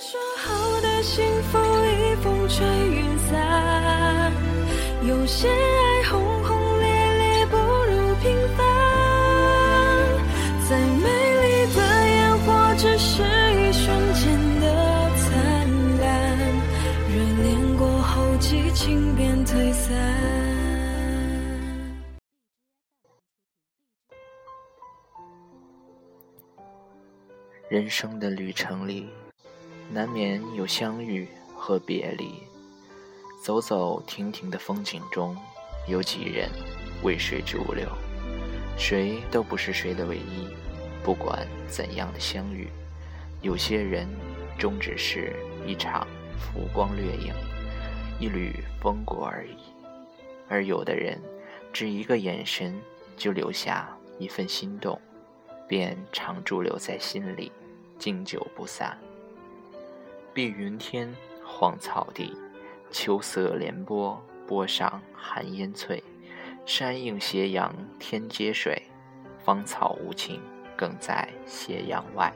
说好的幸福已风吹云散，有些爱轰轰烈烈不如平凡，再美丽的烟火只是一瞬间的灿烂，热恋过后激情便退散。人生的旅程里，难免有相遇和别离。走走停停的风景中，有几人为谁驻留？谁都不是谁的唯一。不管怎样的相遇，有些人终只是一场浮光掠影，一缕风过而已。而有的人，只一个眼神就留下一份心动。便常驻留在心里，经久不散。碧云天，黄草地，秋色连波，波上寒烟翠。山映斜阳，天接水，芳草无情，更在斜阳外。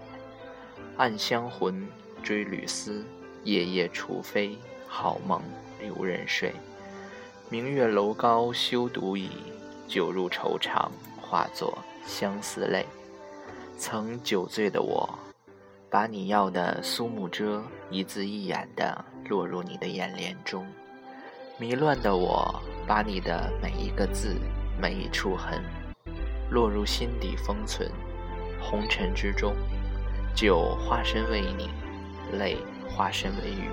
暗香魂，追旅思，夜夜除非，好梦留人睡。明月楼高休独倚，酒入愁肠，化作相思泪。曾酒醉的我，把你要的苏幕遮一字一眼地落入你的眼帘中；迷乱的我，把你的每一个字、每一处痕，落入心底封存。红尘之中，酒化身为你，泪化身为雨。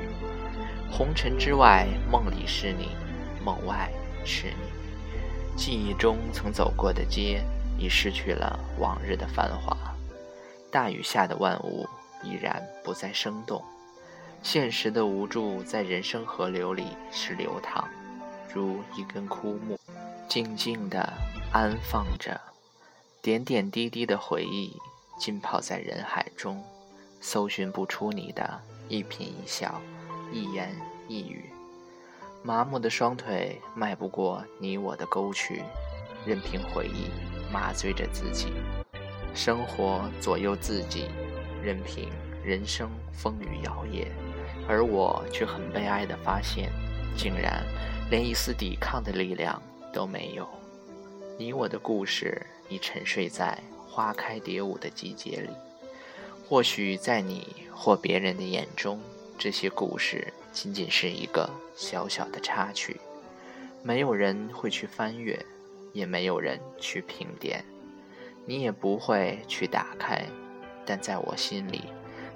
红尘之外，梦里是你，梦外是你。记忆中曾走过的街，已失去了往日的繁华。大雨下的万物已然不再生动，现实的无助在人生河流里是流淌，如一根枯木，静静地安放着，点点滴滴的回忆浸泡在人海中，搜寻不出你的一颦一笑、一言一语。麻木的双腿迈不过你我的沟渠，任凭回忆麻醉着自己。生活左右自己，任凭人生风雨摇曳，而我却很悲哀地发现，竟然连一丝抵抗的力量都没有。你我的故事已沉睡在花开蝶舞的季节里，或许在你或别人的眼中，这些故事仅仅是一个小小的插曲，没有人会去翻阅，也没有人去评点。你也不会去打开，但在我心里，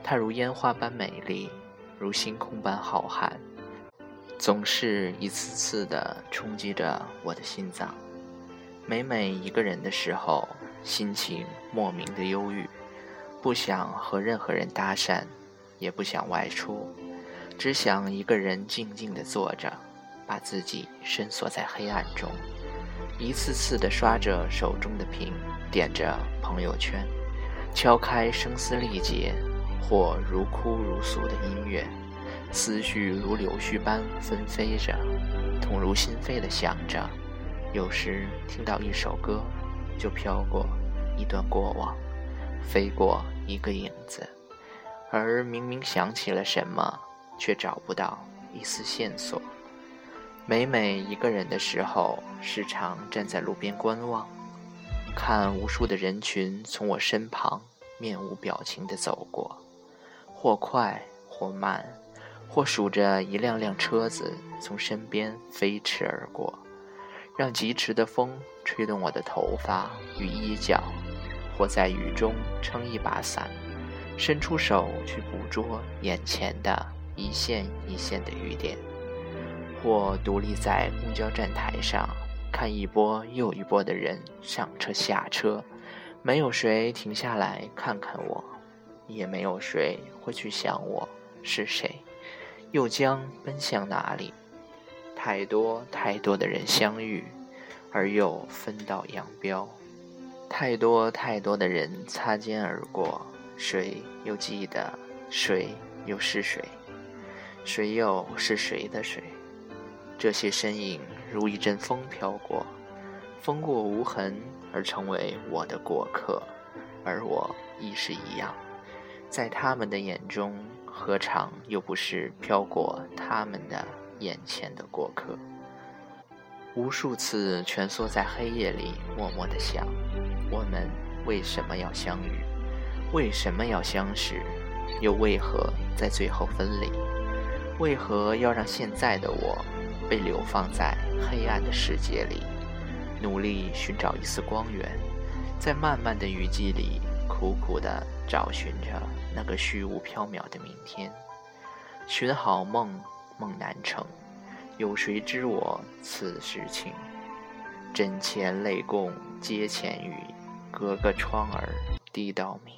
它如烟花般美丽，如星空般浩瀚，总是一次次地冲击着我的心脏。每每一个人的时候，心情莫名的忧郁，不想和任何人搭讪，也不想外出，只想一个人静静的坐着，把自己深锁在黑暗中，一次次的刷着手中的屏。点着朋友圈，敲开声嘶力竭或如哭如诉的音乐，思绪如柳絮般纷飞着，痛如心扉的想着。有时听到一首歌，就飘过一段过往，飞过一个影子，而明明想起了什么，却找不到一丝线索。每每一个人的时候，时常站在路边观望。看无数的人群从我身旁面无表情地走过，或快或慢，或数着一辆辆车子从身边飞驰而过，让疾驰的风吹动我的头发与衣角；或在雨中撑一把伞，伸出手去捕捉眼前的一线一线的雨点；或独立在公交站台上。看一波又一波的人上车下车，没有谁停下来看看我，也没有谁会去想我是谁，又将奔向哪里。太多太多的人相遇，而又分道扬镳；太多太多的人擦肩而过，谁又记得谁又是谁？谁又是谁的谁？这些身影。如一阵风飘过，风过无痕，而成为我的过客，而我亦是一样，在他们的眼中，何尝又不是飘过他们的眼前的过客？无数次蜷缩在黑夜里，默默地想：我们为什么要相遇？为什么要相识？又为何在最后分离？为何要让现在的我被流放在黑暗的世界里，努力寻找一丝光源，在漫漫的雨季里苦苦地找寻着那个虚无缥缈的明天？寻好梦，梦难成，有谁知我此时情？枕前泪共阶前雨，隔个窗儿滴到明。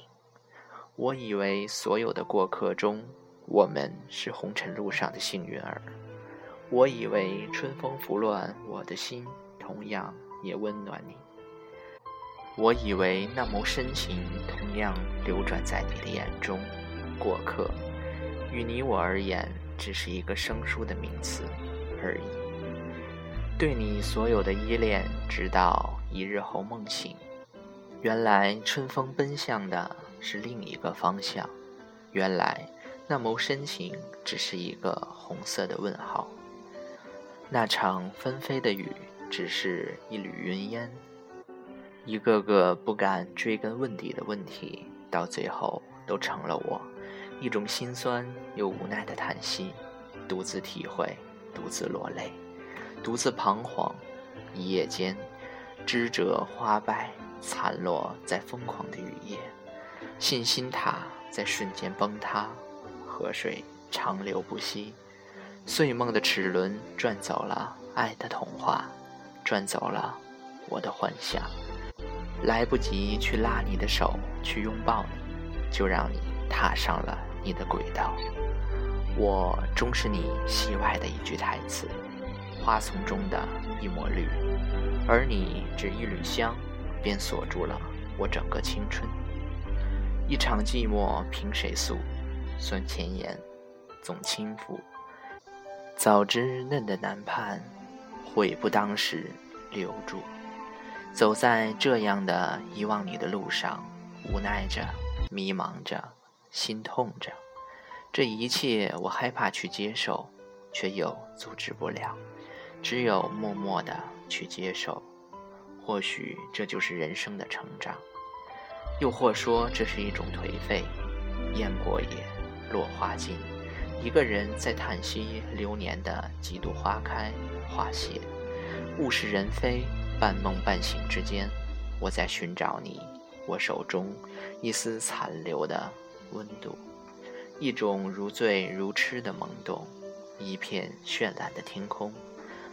我以为所有的过客中。我们是红尘路上的幸运儿，我以为春风拂乱我的心，同样也温暖你。我以为那眸深情同样流转在你的眼中。过客，与你我而言，只是一个生疏的名词而已。对你所有的依恋，直到一日后梦醒，原来春风奔向的是另一个方向。原来。那眸深情，只是一个红色的问号；那场纷飞的雨，只是一缕云烟。一个个不敢追根问底的问题，到最后都成了我一种心酸又无奈的叹息，独自体会，独自落泪，独自彷徨。一夜间，枝折花败，残落在疯狂的雨夜，信心塔在瞬间崩塌。河水长流不息，碎梦的齿轮转走了爱的童话，转走了我的幻想。来不及去拉你的手，去拥抱你，就让你踏上了你的轨道。我终是你戏外的一句台词，花丛中的一抹绿，而你只一缕香，便锁住了我整个青春。一场寂寞凭谁诉？算前言，总轻浮。早知嫩的难盼，悔不当时留住。走在这样的遗忘你的路上，无奈着，迷茫着，心痛着。这一切我害怕去接受，却又阻止不了，只有默默的去接受。或许这就是人生的成长，又或说这是一种颓废。雁过也。落花尽，一个人在叹息流年的几度花开花谢，物是人非，半梦半醒之间，我在寻找你，我手中一丝残留的温度，一种如醉如痴的懵懂，一片绚烂的天空，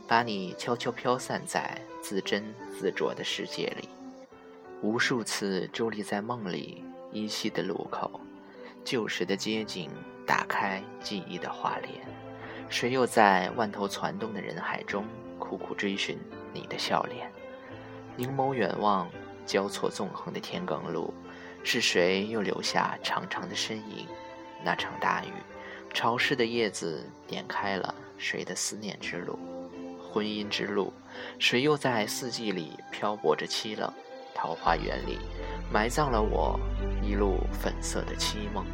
把你悄悄飘散在自斟自酌的世界里，无数次伫立在梦里依稀的路口。旧时的街景，打开记忆的画脸，谁又在万头攒动的人海中苦苦追寻你的笑脸？凝眸远望，交错纵横的田埂路，是谁又留下长长的身影？那场大雨，潮湿的叶子点开了谁的思念之路？婚姻之路，谁又在四季里漂泊着凄冷？桃花源里，埋葬了我一路粉色的凄梦。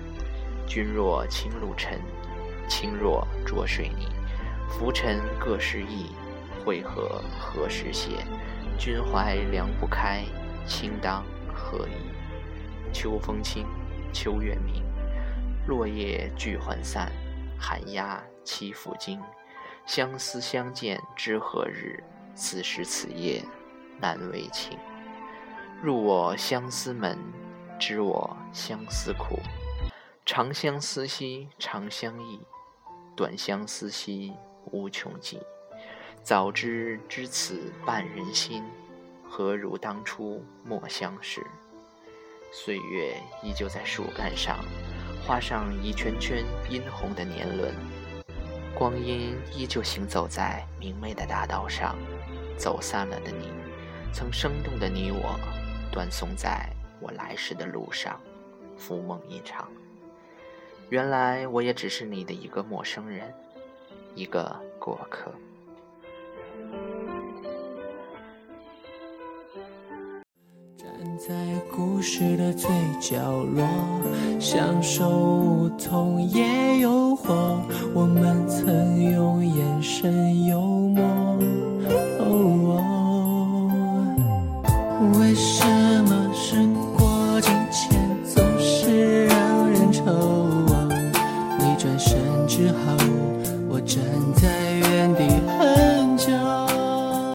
君若轻露尘，轻若浊水泥，浮沉各失意，会合何时歇？君怀凉不开，卿当何意？秋风清，秋月明，落叶聚还散，寒鸦栖复惊。相思相见知何日？此时此夜难为情。入我相思门，知我相思苦。长相思兮长相忆，短相思兮无穷极。早知知此半人心，何如当初莫相识？岁月依旧在树干上画上一圈圈殷红的年轮，光阴依旧行走在明媚的大道上。走散了的你，曾生动的你我。断送在我来时的路上，浮梦一场。原来我也只是你的一个陌生人一个过客。站在故事的最角落享受梧桐叶诱惑我们曾用眼神